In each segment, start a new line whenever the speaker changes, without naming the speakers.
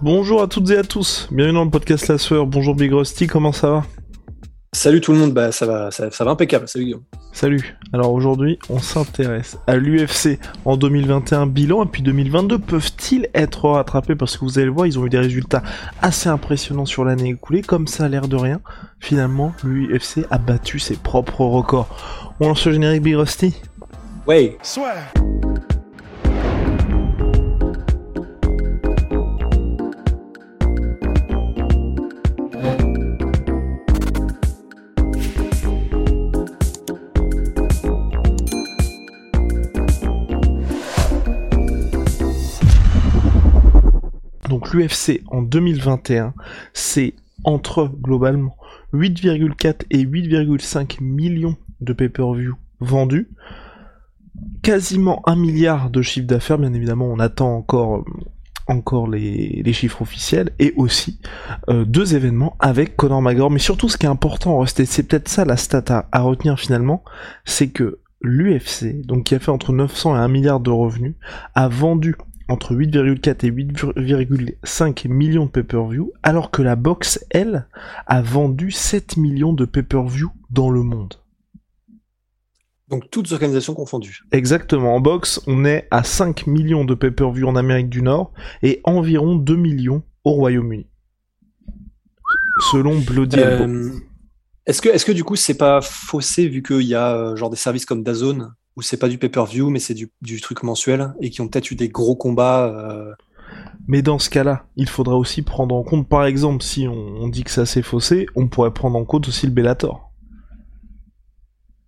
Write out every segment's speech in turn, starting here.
Bonjour à toutes et à tous. Bienvenue dans le podcast La Sueur. Bonjour Big Rusty, comment ça va
Salut tout le monde, bah ça va, ça, ça va impeccable. Salut Guillaume.
Salut. Alors aujourd'hui, on s'intéresse à l'UFC en 2021 bilan et puis 2022 peuvent-ils être rattrapés? Parce que vous allez le voir, ils ont eu des résultats assez impressionnants sur l'année écoulée comme ça a l'air de rien. Finalement, l'UFC a battu ses propres records. On lance le générique Big Rusty
Ouais.
L'UFC en 2021, c'est entre globalement 8,4 et 8,5 millions de pay-per-view vendus, quasiment un milliard de chiffre d'affaires, bien évidemment on attend encore euh, les, chiffres officiels et aussi euh, deux événements avec Conor McGregor. Mais surtout, ce qui est important, et c'est peut-être ça la stat à, à retenir finalement, c'est que l'UFC, donc qui a fait entre 900 et 1 milliard de revenus, a vendu entre 8,4 et 8,5 millions de pay-per-view, alors que la boxe, elle, a vendu 7 millions de pay-per-view dans le monde.
Donc toutes organisations confondues.
Exactement, en boxe, on est à 5 millions de pay-per-view en Amérique du Nord et environ 2 millions au Royaume-Uni. Selon Bloody.
Euh, est-ce que, est-ce que du coup c'est pas faussé vu qu'il y a euh, genre des services comme DAZN où c'est pas du pay-per-view mais c'est du, du truc mensuel et qui ont peut-être eu des gros combats euh,
Mais dans ce cas-là, il faudra aussi prendre en compte, par exemple, si on, on dit que ça c'est faussé, on pourrait prendre en compte aussi le Bellator.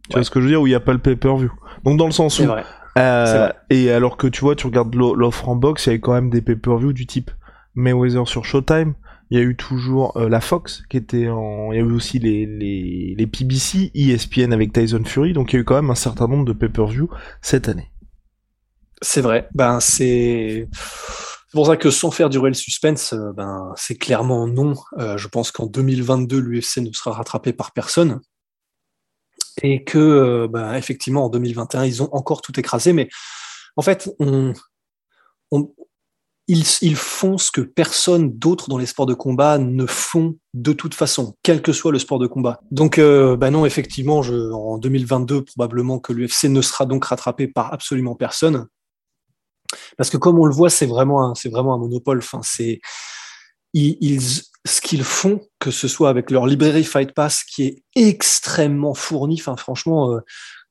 Tu
Ouais.
vois ce que je veux dire, où il n'y a pas le pay-per-view. Donc dans le sens où...
vrai.
euh, et alors que tu vois, tu regardes l'o- l'offre en box, il y avait quand même des pay-per-view du type Mayweather sur Showtime, il y a eu toujours euh, la Fox qui était en... Il y avait aussi les, les, les PBC, ESPN avec Tyson Fury, donc il y a eu quand même un certain nombre de pay-per-view cette année.
C'est vrai. Ben c'est pour ça que sans faire durer le suspense, euh, ben c'est clairement non. Euh, je pense qu'en 2022 l'UFC ne sera rattrapé par personne et que ben, effectivement en 2021 ils ont encore tout écrasé. Mais en fait on- ils, ils font ce que personne d'autre dans les sports de combat ne font de toute façon, quel que soit le sport de combat. Donc, euh, bah non, effectivement, je, en 2022, probablement que l'UFC ne sera donc rattrapé par absolument personne. Parce que comme on le voit, c'est vraiment c'est vraiment un monopole. Enfin, c'est ils- ce qu'ils font, que ce soit avec leur librairie Fight Pass qui est extrêmement fournie. Enfin, franchement, euh,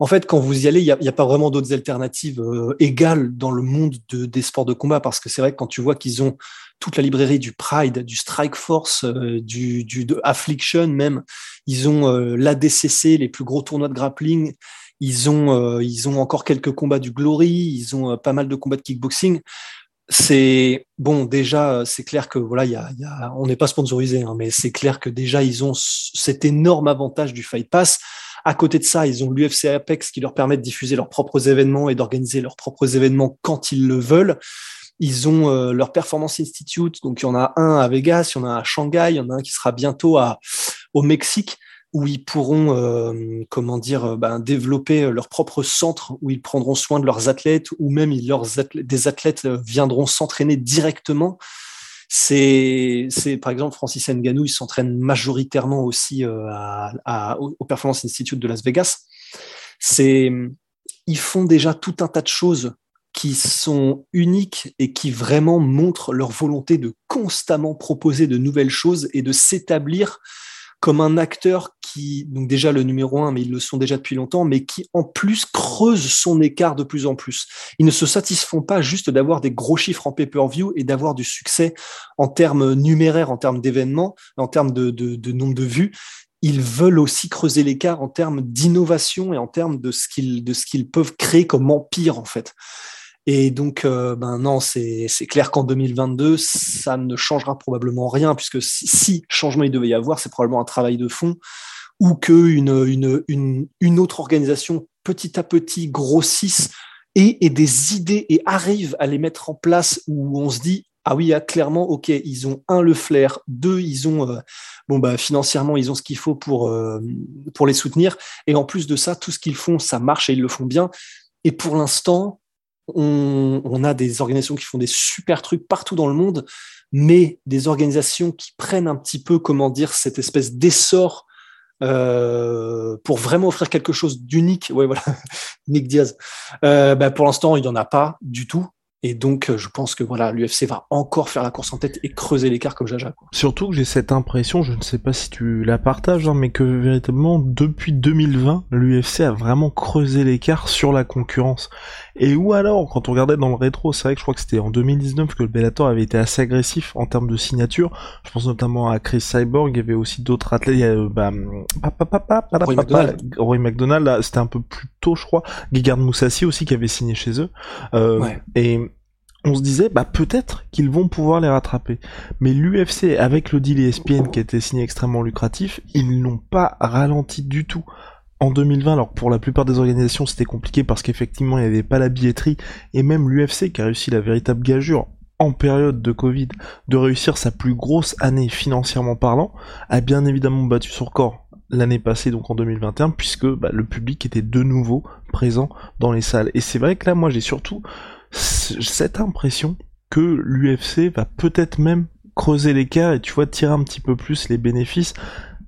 en fait, quand vous y allez, il n'y a, pas vraiment d'autres alternatives euh, égales dans le monde de, des sports de combat. Parce que c'est vrai que quand tu vois qu'ils ont toute la librairie du Pride, du Strike Force, euh, du, Affliction même, ils ont euh, l'ADCC, les plus gros tournois de grappling. Ils ont, euh, ils ont encore quelques combats du Glory, ils ont pas mal de combats de kickboxing. C'est bon, déjà, c'est clair que voilà, on n'est pas sponsorisé, hein, mais c'est clair que déjà ils ont cet énorme avantage du Fight Pass. À côté de ça, ils ont l'UFC Apex qui leur permet de diffuser leurs propres événements et d'organiser leurs propres événements quand ils le veulent. Ils ont euh, leur Performance Institute, donc il y en a un à Vegas, il y en a un à Shanghai, il y en a un qui sera bientôt à, au Mexique où ils pourront, euh, comment dire, euh, ben, développer leur propre centre où ils prendront soin de leurs athlètes ou même des athlètes euh, viendront s'entraîner directement. C'est, c'est par exemple Francis Ngannou, il s'entraîne majoritairement aussi euh, au Performance Institute de Las Vegas. C'est, ils font déjà tout un tas de choses qui sont uniques et qui vraiment montrent leur volonté de constamment proposer de nouvelles choses et de s'établir comme un acteur qui, donc déjà le numéro un, mais ils le sont déjà depuis longtemps, mais qui en plus creuse son écart de plus en plus. Ils ne se satisfont pas juste d'avoir des gros chiffres en pay-per-view et d'avoir du succès en termes numéraires, en termes d'événements, en termes de, de, de nombre de vues. Ils veulent aussi creuser l'écart en termes d'innovation et en termes de ce qu'ils de ce qu'ils peuvent créer comme empire en fait. Et donc, euh, ben non, c'est clair qu'en 2022, ça ne changera probablement rien, puisque si, changement il devait y avoir, c'est probablement un travail de fond, ou qu'une une, une, une autre organisation petit à petit grossisse et, et des idées et arrive à les mettre en place où on se dit ah oui, ah, clairement, ok, ils ont un le flair, deux, ils ont euh, bon bah financièrement, ils ont ce qu'il faut pour euh, pour les soutenir, et en plus de ça, tout ce qu'ils font, ça marche et ils le font bien. Et pour l'instant, on, a des organisations qui font des super trucs partout dans le monde, mais des organisations qui prennent un petit peu, comment dire, cette espèce d'essor euh, pour vraiment offrir quelque chose d'unique. Ouais, voilà, Nick Diaz. Euh, bah, pour l'instant, il n'y en a pas du tout. Et donc, euh, je pense que voilà, l'UFC va encore faire la course en tête et creuser l'écart comme Jaja. Quoi.
Surtout que j'ai cette impression, je ne sais pas si tu la partages, hein, mais que véritablement, depuis 2020, l'UFC a vraiment creusé l'écart sur la concurrence. Et où alors, quand on regardait dans le rétro, c'est vrai que je crois que c'était en 2019 que le Bellator avait été assez agressif en termes de signature. Je pense notamment à Chris Cyborg, il y avait aussi d'autres athlètes, il y a, bah, Roy McDonald, Roy McDonald c'était un peu plus tôt, je crois. Gigard Moussassi aussi qui avait signé chez eux. Euh, Et on se disait bah peut-être qu'ils vont pouvoir les rattraper. Mais l'UFC avec le deal ESPN qui a été signé extrêmement lucratif, ils n'ont pas ralenti du tout en 2020, alors pour la plupart des organisations c'était compliqué parce qu'effectivement il n'y avait pas la billetterie, et même l'UFC qui a réussi la véritable gageure en période de Covid de réussir sa plus grosse année financièrement parlant, a bien évidemment battu son record l'année passée, donc en 2021, puisque bah, le public était de nouveau présent dans les salles. Et c'est vrai que là, moi j'ai surtout cette impression que l'UFC va peut-être même creuser l'écart et tu vois tirer un petit peu plus les bénéfices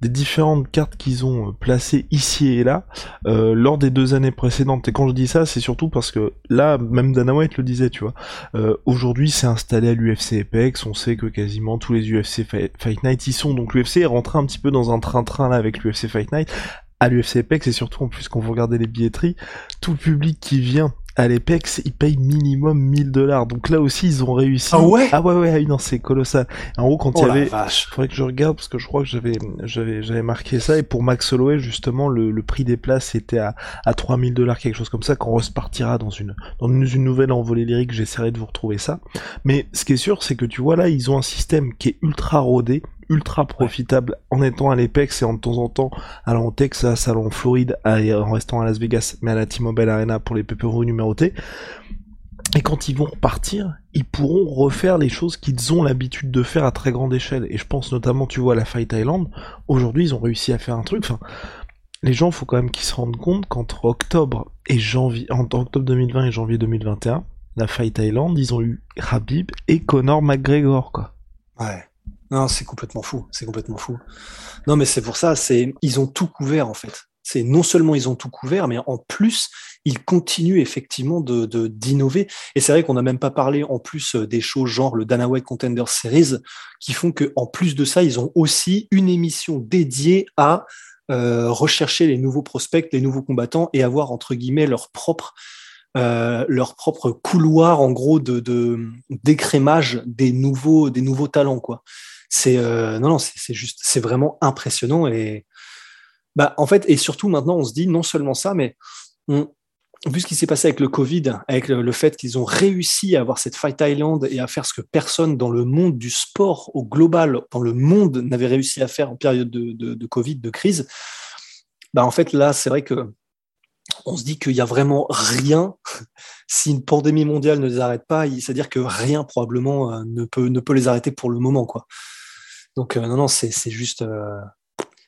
des différentes cartes qu'ils ont euh, placées ici et là euh, lors des deux années précédentes. Et quand je dis ça, c'est surtout parce que là, même Dana White le disait, tu vois. Euh, aujourd'hui, c'est installé à l'UFC Apex. On sait que quasiment tous les UFC Fight Night y sont. Donc l'UFC est rentré un petit peu dans un train-train là avec l'UFC Fight Night à l'UFC Apex et surtout en plus quand vous regardez les billetteries, tout le public qui vient à l'Apex, ils payent minimum 1000 dollars. Donc là aussi, ils ont réussi.
Ah ouais?
Ah ouais, ouais, non, c'est colossal. En gros, quand il y oh avait, faudrait que je regarde parce que je crois que j'avais, j'avais, j'avais marqué ça. Et pour Max Holloway, justement, le, le prix des places était à, à 3000 dollars, quelque chose comme ça. Quand on repartira dans une, dans une, une nouvelle envolée lyrique, j'essaierai de vous retrouver ça. Mais ce qui est sûr, c'est que tu vois là, ils ont un système qui est ultra rodé ultra profitable en étant à l'Apex et en de temps en temps allant au Texas, allant en Floride, en restant à Las Vegas, mais à la T-Mobile Arena pour les pay-per-view numérotés. Et quand ils vont repartir, ils pourront refaire les choses qu'ils ont l'habitude de faire à très grande échelle. Et je pense notamment, tu vois, à la Fight Island. Aujourd'hui, ils ont réussi à faire un truc. Enfin, les gens, faut quand même qu'ils se rendent compte qu'entre octobre et janvier, entre octobre 2020 et janvier 2021, la Fight Island, ils ont eu Habib et Conor McGregor, quoi.
Ouais. Non, c'est complètement fou. C'est complètement fou. Non, mais c'est pour ça. C'est ils ont tout couvert en fait. C'est non seulement ils ont tout couvert, mais en plus ils continuent effectivement de d'innover. Et c'est vrai qu'on n'a même pas parlé en plus euh, des choses genre le Dana White Contender Series, qui font que en plus de ça, ils ont aussi une émission dédiée à euh, rechercher les nouveaux prospects, les nouveaux combattants et avoir entre guillemets leur propre euh, couloir en gros de d'écrémage des nouveaux des nouveaux talents quoi c'est euh, non non c'est juste c'est vraiment impressionnant et bah en fait et surtout maintenant on se dit non seulement ça mais vu ce qui s'est passé avec le Covid, avec le, fait qu'ils ont réussi à avoir cette Fight Island et à faire ce que personne dans le monde du sport au global, dans le monde, n'avait réussi à faire en période de, Covid, de crise, bah en fait là, c'est vrai que on se dit qu'il y a vraiment rien. si une pandémie mondiale ne les arrête pas, c'est-à-dire que rien probablement euh, ne peut, ne peut les arrêter pour le moment. Quoi. Donc, euh, non, non, c'est juste. Euh,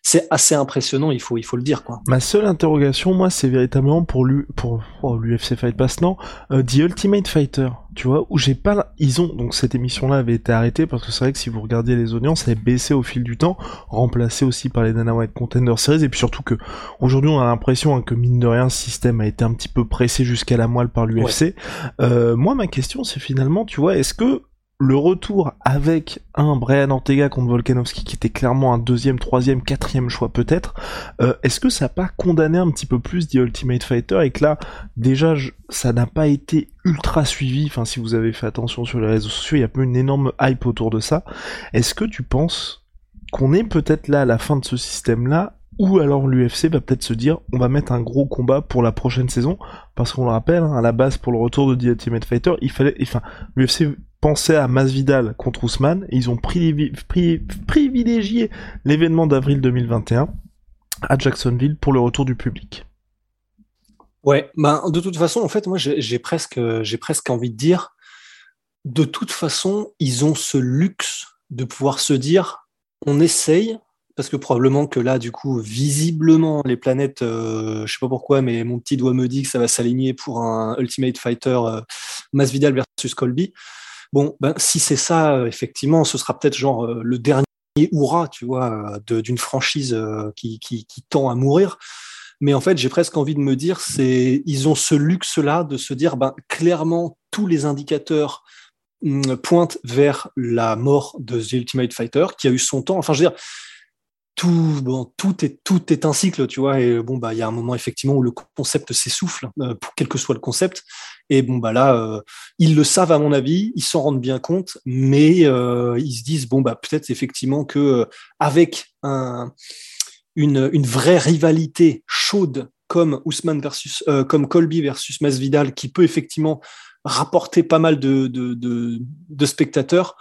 c'est assez impressionnant, il faut, il faut le dire. Quoi.
Ma seule interrogation, moi, c'est véritablement pour l'UFC pour, oh, Fight Pass, non, euh, The Ultimate Fighter, tu vois, où j'ai pas... Ils ont... Donc cette émission-là avait été arrêtée, parce que c'est vrai que si vous regardiez les audiences, elle est baissée au fil du temps, remplacée aussi par les Dana White Contender Series, et puis surtout que, aujourd'hui, on a l'impression hein, que, mine de rien, ce système a été un petit peu pressé jusqu'à la moelle par l'UFC. Euh, moi, ma question, c'est finalement, tu vois, est-ce que le retour avec un Brian Ortega contre Volkanovski qui était clairement un deuxième, troisième, quatrième choix peut-être, euh, est-ce que ça n'a pas condamné un petit peu plus The Ultimate Fighter et que là, déjà, ça n'a pas été ultra suivi, enfin si vous avez fait attention sur les réseaux sociaux, il y a peu une énorme hype autour de ça. Est-ce que tu penses qu'on est peut-être là à la fin de ce système-là ou alors l'UFC va peut-être se dire on va mettre un gros combat pour la prochaine saison? Parce qu'on le rappelle hein, à la base pour le retour de The Ultimate Fighter il fallait enfin l'UFC pensait à Masvidal contre Ousmane ils ont privilégié l'événement d'avril 2021 à Jacksonville pour le retour du public.
Ouais, ben de toute façon en fait moi j'ai presque j'ai presque envie de dire de toute façon ils ont ce luxe de pouvoir se dire on essaye parce que probablement que là, du coup, visiblement, les planètes, euh, je sais pas pourquoi, mais mon petit doigt me dit que ça va s'aligner pour un Ultimate Fighter euh, Masvidal versus Colby. Bon, ben, si c'est ça, euh, effectivement, ce sera peut-être genre le dernier hurrah, tu vois, d'une franchise qui, qui, qui, tend à mourir. Mais en fait, j'ai presque envie de me dire, c'est ils ont ce luxe-là de se dire, ben, clairement, tous les indicateurs mm, pointent vers la mort de The Ultimate Fighter, qui a eu son temps. Enfin, je veux dire, tout, bon, tout est tout est un cycle, tu vois. Et bon, bah, il y a un moment effectivement où le concept s'essouffle, euh, pour quel que soit le concept. Et bon, bah là, euh, ils le savent à mon avis, ils s'en rendent bien compte, mais euh, ils se disent bon, bah peut-être effectivement que avec un, une, une vraie rivalité chaude comme Ousmane versus, comme Colby versus Masvidal, qui peut effectivement rapporter pas mal de, de, de, de spectateurs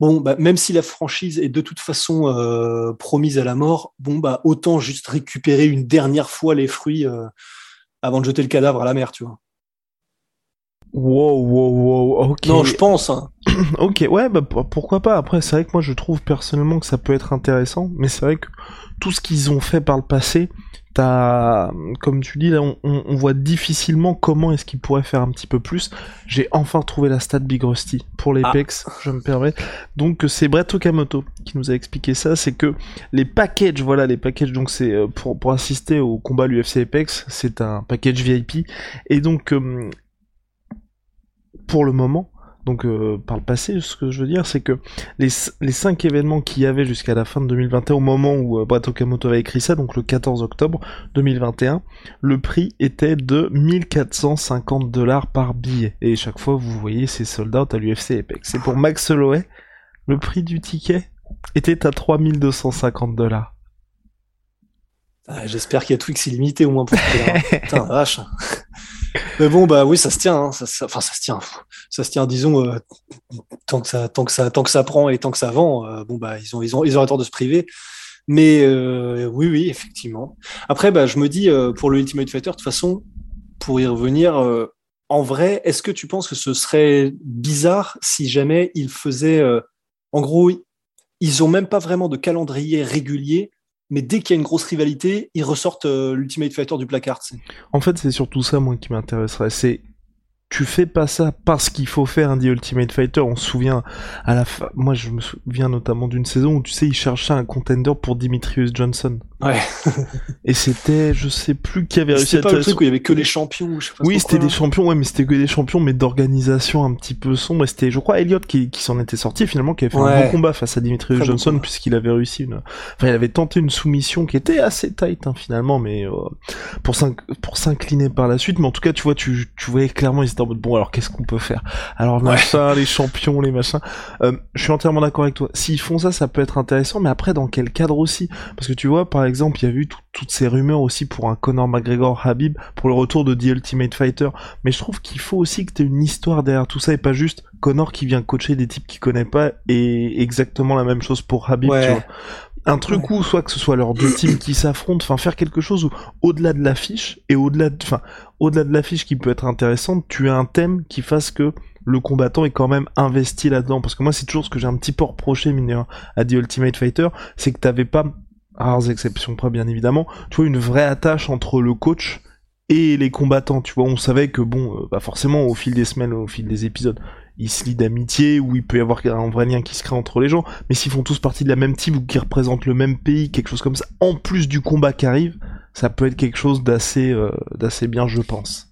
bon, bah, même si la franchise est de toute façon euh, promise à la mort, bon, bah, autant juste récupérer une dernière fois les fruits euh, avant de jeter le cadavre à la mer, tu vois.
Wow, wow, wow, ok.
Non, je pense. Hein.
ok, ouais, bah, pourquoi pas. Après, c'est vrai que moi, je trouve personnellement que ça peut être intéressant, mais c'est vrai que tout ce qu'ils ont fait par le passé, t'as, comme tu dis là, on, voit difficilement comment est-ce qu'il pourrait faire un petit peu plus. J'ai enfin trouvé la stat Big Rusty pour l'Apex, ah. je me permets. Donc c'est Brett Okamoto qui nous a expliqué ça, c'est que les packages, voilà, les packages, donc c'est euh, pour, pour assister au combat l'UFC Apex, c'est un package VIP, et donc euh, pour le moment, donc euh, par le passé, ce que je veux dire, c'est que les, les cinq événements qu'il y avait jusqu'à la fin de 2021, au moment où euh, Brett Okamoto a écrit ça, donc le 14 octobre 2021, le prix était de 1450 dollars par billet. Et chaque fois, vous voyez ces sold out à l'UFC Apex. Et pour Max Holloway, le prix du ticket était à 3250 dollars.
Ah, j'espère qu'il y a Twix illimité au moins pour Putain, vache. Mais bon, bah oui, ça se tient. Hein. Ça, ça se tient. Ça se tient, disons, euh, tant que ça, tant que tant que ça prend et tant que ça vend. Euh, bon, bah ils ont, ils ont, ils ont tort de se priver. Mais euh, oui, oui, effectivement. Après, bah, je me dis pour le Ultimate Fighter, de toute façon, pour y revenir, en vrai, est-ce que tu penses que ce serait bizarre si jamais ils faisaient, en gros, ils ont même pas vraiment de calendrier régulier mais dès qu'il y a une grosse rivalité, ils ressortent euh, l'Ultimate Fighter du placard.
En fait, c'est surtout ça, moi, qui m'intéresserait. C'est tu fais pas ça parce qu'il faut faire un The Ultimate Fighter. On se souvient à la fin. Moi, je me souviens notamment d'une saison où tu sais, il cherchait un contender pour Dimitrius Johnson.
Ouais.
et c'était, je sais plus qui avait réussi
à. C'était pas le truc où il y avait que les champions. Je sais pas
oui, c'était des champions, ouais, mais c'était que des champions, mais d'organisation un petit peu sombre. Et c'était, je crois, Elliott qui, qui s'en était sorti finalement, qui avait fait un bon combat face à Dimitrius Johnson, puisqu'il avait réussi une. Enfin, il avait tenté une soumission qui était assez tight hein, finalement, mais euh, pour s'incliner par la suite. Mais en tout cas, tu vois, tu, tu voyais clairement, ils étaient en mode bon, alors qu'est-ce qu'on peut faire? Alors machin, les champions, les machins. Euh, je suis entièrement d'accord avec toi. S'ils font ça, ça peut être intéressant, mais après, dans quel cadre aussi? Parce que tu vois, par exemple exemple, il y a eu toutes ces rumeurs aussi pour un Conor McGregor Habib pour le retour de The Ultimate Fighter. Mais je trouve qu'il faut aussi que tu aies une histoire derrière tout ça et pas juste Conor qui vient coacher des types qu'il connaît pas et exactement la même chose pour Habib, tu vois. Un truc où soit que ce soit leurs deux teams qui s'affrontent, enfin faire quelque chose où au-delà de l'affiche et au-delà de, enfin au-delà de l'affiche qui peut être intéressante, tu as un thème qui fasse que le combattant est quand même investi là-dedans. Parce que moi, c'est toujours ce que j'ai un petit peu reproché, à The Ultimate Fighter, c'est que t'avais pas rares exceptions près bien évidemment, tu vois une vraie attache entre le coach et les combattants, tu vois, on savait que bon, euh, bah forcément au fil des semaines, au fil des épisodes, ils se lient d'amitié, ou il peut y avoir un vrai lien qui se crée entre les gens, mais s'ils font tous partie de la même team ou qu'ils représentent le même pays, quelque chose comme ça, en plus du combat qui arrive, ça peut être quelque chose d'assez euh, d'assez bien, je pense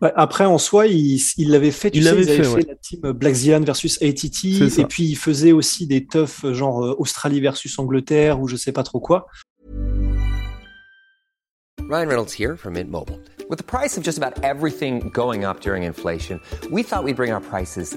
après, en soi, il l'avait fait. Tu il sais, avait fait, fait la team Black Zion versus ATT, et puis il faisait aussi des toughs genre euh, Australie versus Angleterre ou je sais pas trop quoi.
Ryan Reynolds here from Mint Mobile. With the price of just about everything going up during inflation, we thought we'd bring our prices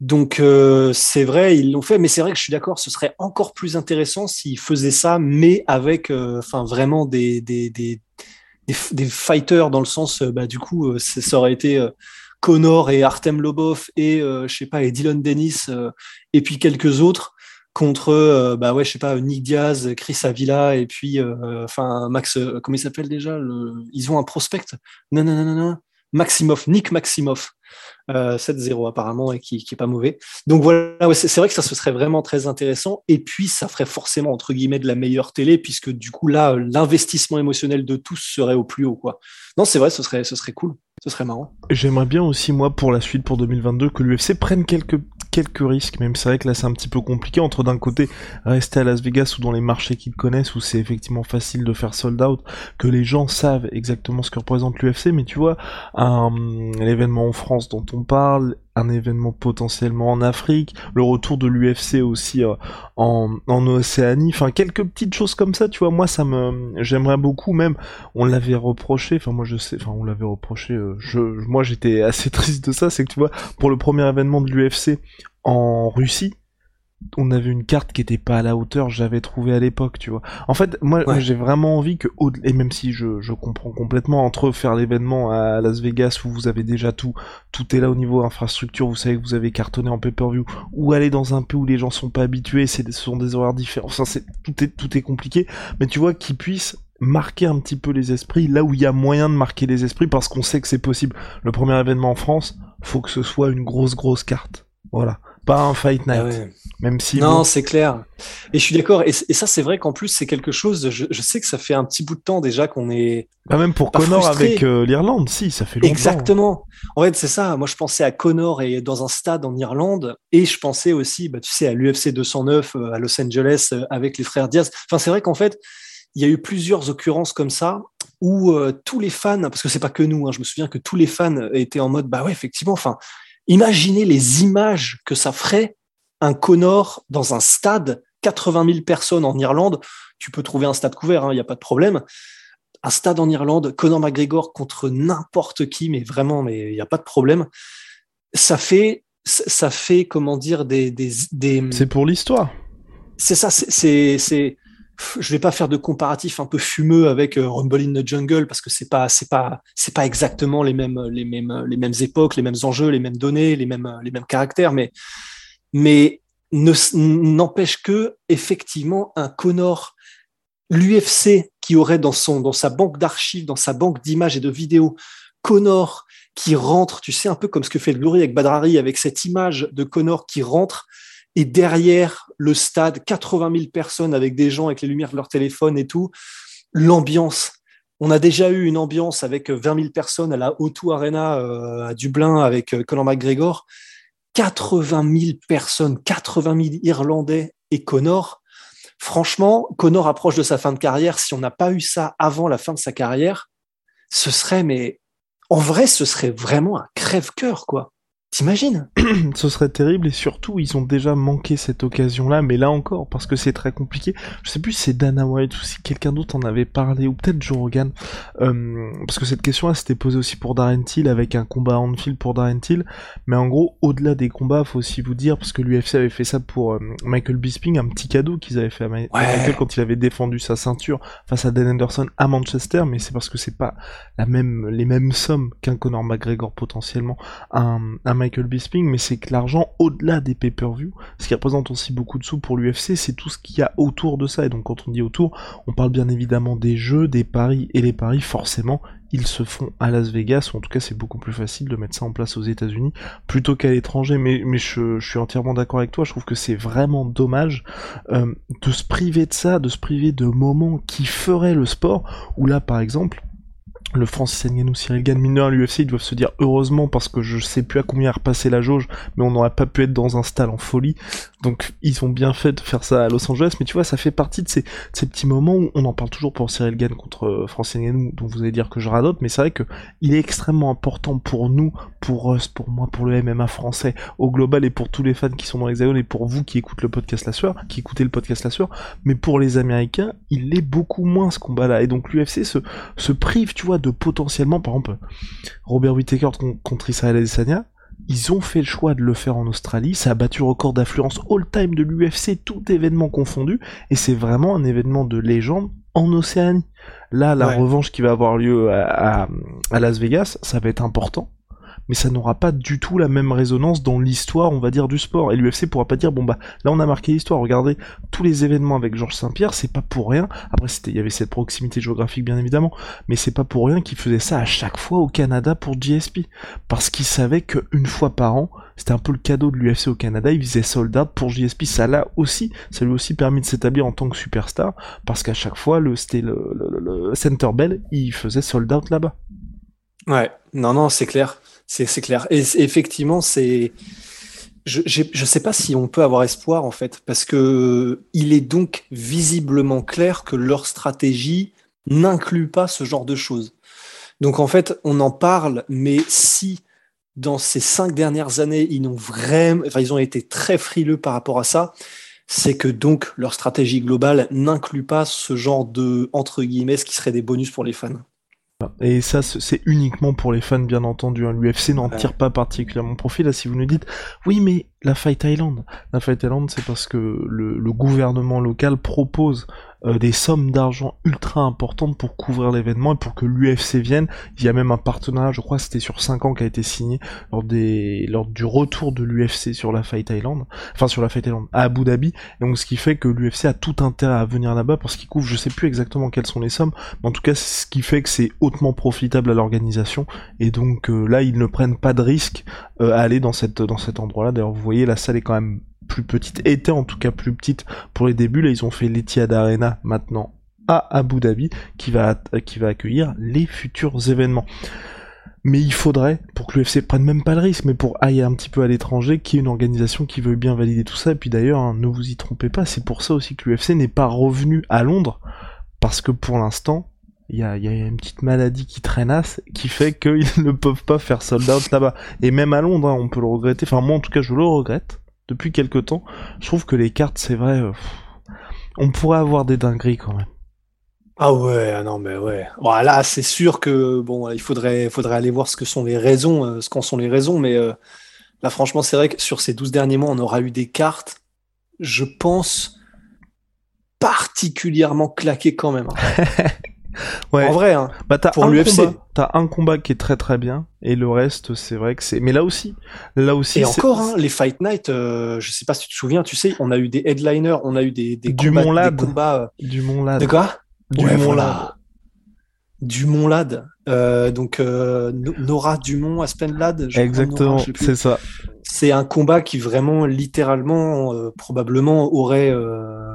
Donc euh, c'est vrai, ils l'ont fait, mais c'est vrai que je suis d'accord, ce serait encore plus intéressant s'ils faisaient ça, mais avec, euh, enfin vraiment des des, des des des fighters dans le sens, euh, bah du coup, euh, ça aurait été euh, Connor et Artem Lobov et je sais pas et Dylan Dennis et puis quelques autres contre bah ouais je sais pas Nick Diaz, Chris Avila et puis enfin Max comment il s'appelle déjà le... ils ont un prospect? Non non non non non Maximov Nick Maximov euh, 7-0 apparemment et qui, est pas mauvais. Donc voilà c'est vrai que ça ce serait vraiment très intéressant. Et puis ça ferait forcément entre guillemets de la meilleure télé puisque du coup là euh, l'investissement émotionnel de tous serait au plus haut quoi. Non c'est vrai ce serait ce serait cool. Ce serait marrant.
J'aimerais bien aussi, moi, pour la suite, pour 2022, que l'UFC prenne quelques, quelques risques, même c'est vrai que là c'est un petit peu compliqué, entre d'un côté rester à Las Vegas ou dans les marchés qu'ils connaissent, où c'est effectivement facile de faire sold out, que les gens savent exactement ce que représente l'UFC, mais tu vois, l'événement en France dont on parle, un événement potentiellement en Afrique, le retour de l'UFC aussi euh, en, en Océanie, enfin quelques petites choses comme ça, tu vois, moi ça me, j'aimerais beaucoup, même, on l'avait reproché, enfin moi je sais, enfin on l'avait reproché, euh, je, moi j'étais assez triste de ça, c'est que tu vois, pour le premier événement de l'UFC en Russie, on avait une carte qui était pas à la hauteur, j'avais trouvé à l'époque, tu vois. En fait, moi,
Ouais.
j'ai vraiment envie que, et même si je, je comprends complètement, entre faire l'événement à Las Vegas où vous avez déjà tout, tout est là au niveau infrastructure, vous savez que vous avez cartonné en pay-per-view, ou aller dans un pays où les gens sont pas habitués, c'est, ce sont des horaires différents, enfin, c'est, tout est, tout est compliqué, mais tu vois, qu'ils puissent marquer un petit peu les esprits là où il y a moyen de marquer les esprits parce qu'on sait que c'est possible. Le premier événement en France, faut que ce soit une grosse grosse carte. Voilà. Pas un fight night.
Ah ouais.
Même si
Non,
bon,
c'est clair. Et je suis d'accord. Et, ça, c'est vrai qu'en plus, c'est quelque chose. Je, je sais que ça fait un petit bout de temps déjà qu'on est.
pas même pour Connor
frustré.
avec euh, l'Irlande, si, ça fait longtemps.
Exactement. En fait, c'est ça. Moi, je pensais à Connor et dans un stade en Irlande, et je pensais aussi, bah, tu sais, à l'UFC 209 euh, à Los Angeles euh, avec les frères Diaz. Enfin, c'est vrai qu'en fait, il y a eu plusieurs occurrences comme ça où euh, tous les fans, parce que c'est pas que nous, hein, je me souviens que tous les fans étaient en mode, bah ouais, effectivement. Enfin, imaginez les images que ça ferait un Connor dans un stade, 80 000 personnes en Irlande. Tu peux trouver un stade couvert, il n'y a pas de problème un stade en Irlande, Conor McGregor contre n'importe qui, mais vraiment, mais il n'y a pas de problème. Ça fait, ça fait, comment dire, des, des, des
C'est pour l'histoire.
c'est ça, c'est, c'est, c'est- je vais pas faire de comparatif un peu fumeux avec euh, Rumble in the Jungle parce que c'est pas, c'est pas, c'est pas exactement les mêmes, les mêmes, les mêmes époques, les mêmes enjeux, les mêmes données, les mêmes, les mêmes caractères, mais, mais ne, n'empêche que effectivement un Connor, l'UFC qui aurait dans son, dans sa banque d'archives, dans sa banque d'images et de vidéos, Connor qui rentre, tu sais un peu comme ce que fait Glory avec Badrari, avec cette image de Connor qui rentre et derrière le stade, 80 000 personnes avec des gens avec les lumières de leur téléphone et tout, l'ambiance. On a déjà eu une ambiance avec 20 000 personnes à la O2 Arena euh, à Dublin avec euh, Conor McGregor. 80 000 personnes, 80 000 Irlandais et Connor. Franchement, Connor approche de sa fin de carrière. Si on n'a pas eu ça avant la fin de sa carrière, ce serait, mais en vrai, ce serait vraiment un crève-cœur, quoi. T'imagines
Ce serait terrible et surtout ils ont déjà manqué cette occasion-là, mais là encore parce que c'est très compliqué. Je sais plus si c'est Dana White ou si quelqu'un d'autre en avait parlé ou peut-être Joe Rogan, euh, parce que cette question-là s'était posée aussi pour Darren Till avec un combat en field pour Darren Till. Mais en gros, au-delà des combats, faut aussi vous dire parce que l'UFC avait fait ça pour euh, Michael Bisping, un petit cadeau qu'ils avaient fait à Ma- Michael quand il avait défendu sa ceinture face à Dan Anderson à Manchester, mais c'est parce que c'est pas la même les mêmes sommes qu'un Conor McGregor potentiellement un, un Michael Bisping, mais c'est que l'argent, au-delà des pay-per-view, ce qui représente aussi beaucoup de sous pour l'UFC, c'est tout ce qu'il y a autour de ça. Et donc quand on dit autour, on parle bien évidemment des jeux, des paris, et les paris, forcément, ils se font à Las Vegas, ou en tout cas c'est beaucoup plus facile de mettre ça en place aux États-Unis plutôt qu'à l'étranger. Mais, je suis entièrement d'accord avec toi, je trouve que c'est vraiment dommage euh, de se priver de ça, de se priver de moments qui feraient le sport, où là par exemple, le Francis Ngannou, Cyril Gann, mineur l'UFC, ils doivent se dire heureusement parce que je sais plus à combien est repassé la jauge, mais on n'aurait pas pu être dans un stade en folie. Donc ils ont bien fait de faire ça à Los Angeles, mais tu vois, ça fait partie de ces, petits moments où on en parle toujours pour Cyril Gann contre euh, Francis Ngannou, dont vous allez dire que je radote, mais c'est vrai que il est extrêmement important pour nous, pour us, pour moi, pour le MMA français, au global et pour tous les fans qui sont dans l'Hexagone et pour vous qui écoutez le podcast La Sueur, qui écoutez le podcast La Sueur, mais pour les Américains, il est beaucoup moins ce combat-là. Et donc l'UFC se prive, tu vois, de potentiellement, par exemple, Robert Whittaker contre Israël Adesanya, ils ont fait le choix de le faire en Australie, ça a battu le record d'affluence all-time de l'UFC, tout événement confondu, et c'est vraiment un événement de légende en Océanie. Là, la
Ouais.
revanche qui va avoir lieu à, à- à Las Vegas, ça va être important, mais ça n'aura pas du tout la même résonance dans l'histoire, on va dire, du sport. Et l'UFC pourra pas dire, bon bah, là on a marqué l'histoire, regardez, tous les événements avec Georges Saint-Pierre, c'est pas pour rien. Après, il y avait cette proximité géographique, bien évidemment, mais c'est pas pour rien qu'ils faisaient ça à chaque fois au Canada pour GSP. Parce qu'ils savaient qu'une fois par an, c'était un peu le cadeau de l'UFC au Canada, ils faisaient soldat pour JSP. Ça l'a aussi, ça lui a aussi permis de s'établir en tant que superstar, parce qu'à chaque fois, le, c'était le, le, le- le Center Bell, il faisait sold out là-bas.
Ouais, non, non, c'est clair. C'est clair. Et effectivement, c'est. Je je sais pas si on peut avoir espoir, en fait, parce que il est donc visiblement clair que leur stratégie n'inclut pas ce genre de choses. Donc, en fait, on en parle, mais si dans ces cinq dernières années, ils n'ont vraiment, ils ont été très frileux par rapport à ça, c'est que donc leur stratégie globale n'inclut pas ce genre de, entre guillemets, qui serait des bonus pour les fans.
Et ça, c'est uniquement pour les fans, bien entendu. hein. L'UFC n'en tire pas particulièrement profit. Là, si vous nous dites, oui, mais la Fight Island. La Fight Island, c'est parce que le, le gouvernement local propose euh, des sommes d'argent ultra importantes pour couvrir l'événement et pour que l'UFC vienne. Il y a même un partenariat, je crois, c'était sur 5 ans qui a été signé lors des, lors du retour de l'UFC sur la Fight Island. Enfin, sur la Fight Island à Abu Dhabi. Et donc, ce qui fait que l'UFC a tout intérêt à venir là-bas parce qu'il couvre, je sais plus exactement quelles sont les sommes, mais en tout cas, ce qui fait que c'est hautement profitable à l'organisation. Et donc, euh, là, ils ne prennent pas de risque euh, à aller dans cette, dans cet endroit-là. D'ailleurs, vous voyez, la salle est quand même plus petite, était en tout cas plus petite pour les débuts. Là, ils ont fait l'Etihad Arena maintenant à Abu Dhabi, qui va, accueillir les futurs événements. Mais il faudrait, pour que l'UFC prenne même pas le risque, mais pour ailler un petit peu à l'étranger, qu'il y ait une organisation qui veuille bien valider tout ça. Et puis d'ailleurs, hein, ne vous y trompez pas, c'est pour ça aussi que l'UFC n'est pas revenu à Londres, parce que pour l'instant, il y a, il y a une petite maladie qui traînasse, qui fait qu'ils ne peuvent pas faire sold out là-bas. Et même à Londres, hein, on peut le regretter. Enfin, moi en tout cas, je le regrette. Depuis quelque temps, je trouve que les cartes, c'est vrai, euh, on pourrait avoir des dingueries quand même.
Ah ouais, ah non mais ouais. Bon, là, c'est sûr que bon, il faudrait, faudrait aller voir ce que sont les raisons, euh, ce qu'en sont les raisons, mais euh, là, franchement, c'est vrai que sur ces 12 derniers mois, on aura eu des cartes, je pense, particulièrement claquées quand même. hein.
Ouais.
En vrai, hein.
Bah t'as
Pour
un
l'UFC.
combat, t'as un combat qui est très très bien et le reste c'est vrai que c'est. Mais là aussi, là aussi.
Et encore, hein, les Fight Night, euh, je sais pas si tu te souviens, tu sais, on a eu des headliners, on a eu des, des
Du
combats, des combats, euh,
du Mont Lad.
de quoi?
Du
Ouais,
Mont
voilà.
Lad.
Du Mont Lad. Euh, donc, euh, No- Nora Dumont, Aspen Lad.
Exactement, c'est ça.
c'est un combat qui vraiment littéralement euh, probablement aurait euh,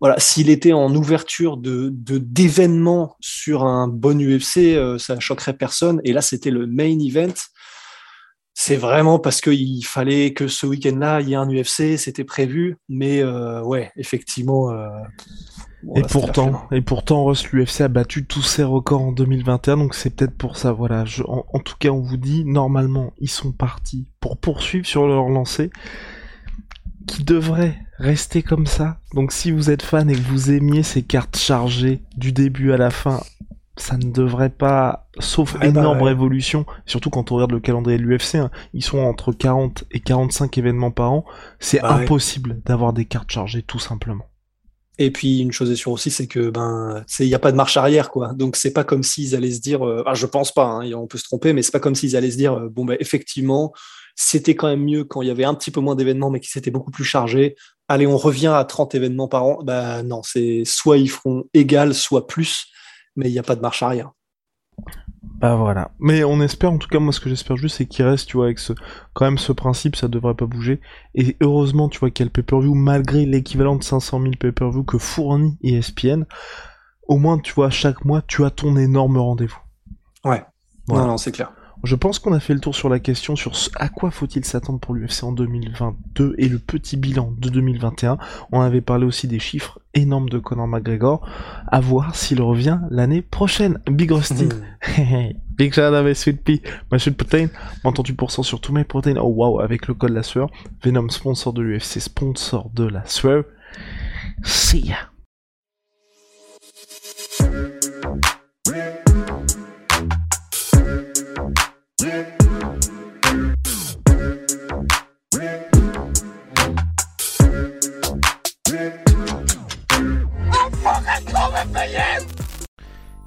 voilà s'il était en ouverture de d'événements sur un bon UFC euh, ça choquerait personne. Et là c'était le main event. C'est vraiment parce qu'il fallait que ce week-end-là il y ait un UFC c'était prévu. Mais euh, ouais effectivement euh,
Et
voilà,
pourtant, et pourtant, Ross l'UFC a battu tous ses records en 2021, donc c'est peut-être pour ça. Voilà. Je, en, en tout cas, on vous dit normalement, ils sont partis pour poursuivre sur leur lancée, qui devrait rester comme ça. Donc, si vous êtes fan et que vous aimiez ces cartes chargées du début à la fin, ça ne devrait pas, sauf
Ouais, bah
énorme
ouais.
révolution, surtout quand on regarde le calendrier de l'UFC, hein, ils sont entre 40 et 45 événements par an, c'est
Bah ouais.
impossible d'avoir des cartes chargées tout simplement.
Et puis une chose est sûre aussi, c'est que ben, c'est il y a pas de marche arrière quoi. Donc c'est pas comme s'ils allaient se dire, euh, ah je pense pas, hein, on peut se tromper, mais c'est pas comme s'ils allaient se dire, euh, bon ben effectivement, c'était quand même mieux quand il y avait un petit peu moins d'événements, mais qui s'étaient beaucoup plus chargés. Allez, on revient à 30 événements par an. Bah non, c'est soit ils feront égal, soit plus, mais il n'y a pas de marche arrière.
Bah voilà. Mais on espère, en tout cas, moi ce que j'espère juste, c'est qu'il reste, tu vois, avec ce, quand même ce principe, ça devrait pas bouger. Et heureusement, tu vois, qu'il y a le pay-per-view, malgré l'équivalent de 500 000 pay-per-view que fournit ESPN. au moins, tu vois, chaque mois, tu as ton énorme rendez-vous.
Ouais.
Voilà.
Non, non, c'est clair.
Je pense qu'on a fait le tour sur la question sur ce- à quoi faut-il s'attendre pour l'UFC en 2022 et le petit bilan de 2021. On avait parlé aussi des chiffres énormes de Conor McGregor. À voir s'il revient l'année prochaine. Big Rusty. Big shout out Sweet Pea, ma sweet protein. Moins 38% sur tous mes protéines? Oh wow, avec le code la sueur. Venom sponsor de l'UFC, sponsor de la sueur. See ya.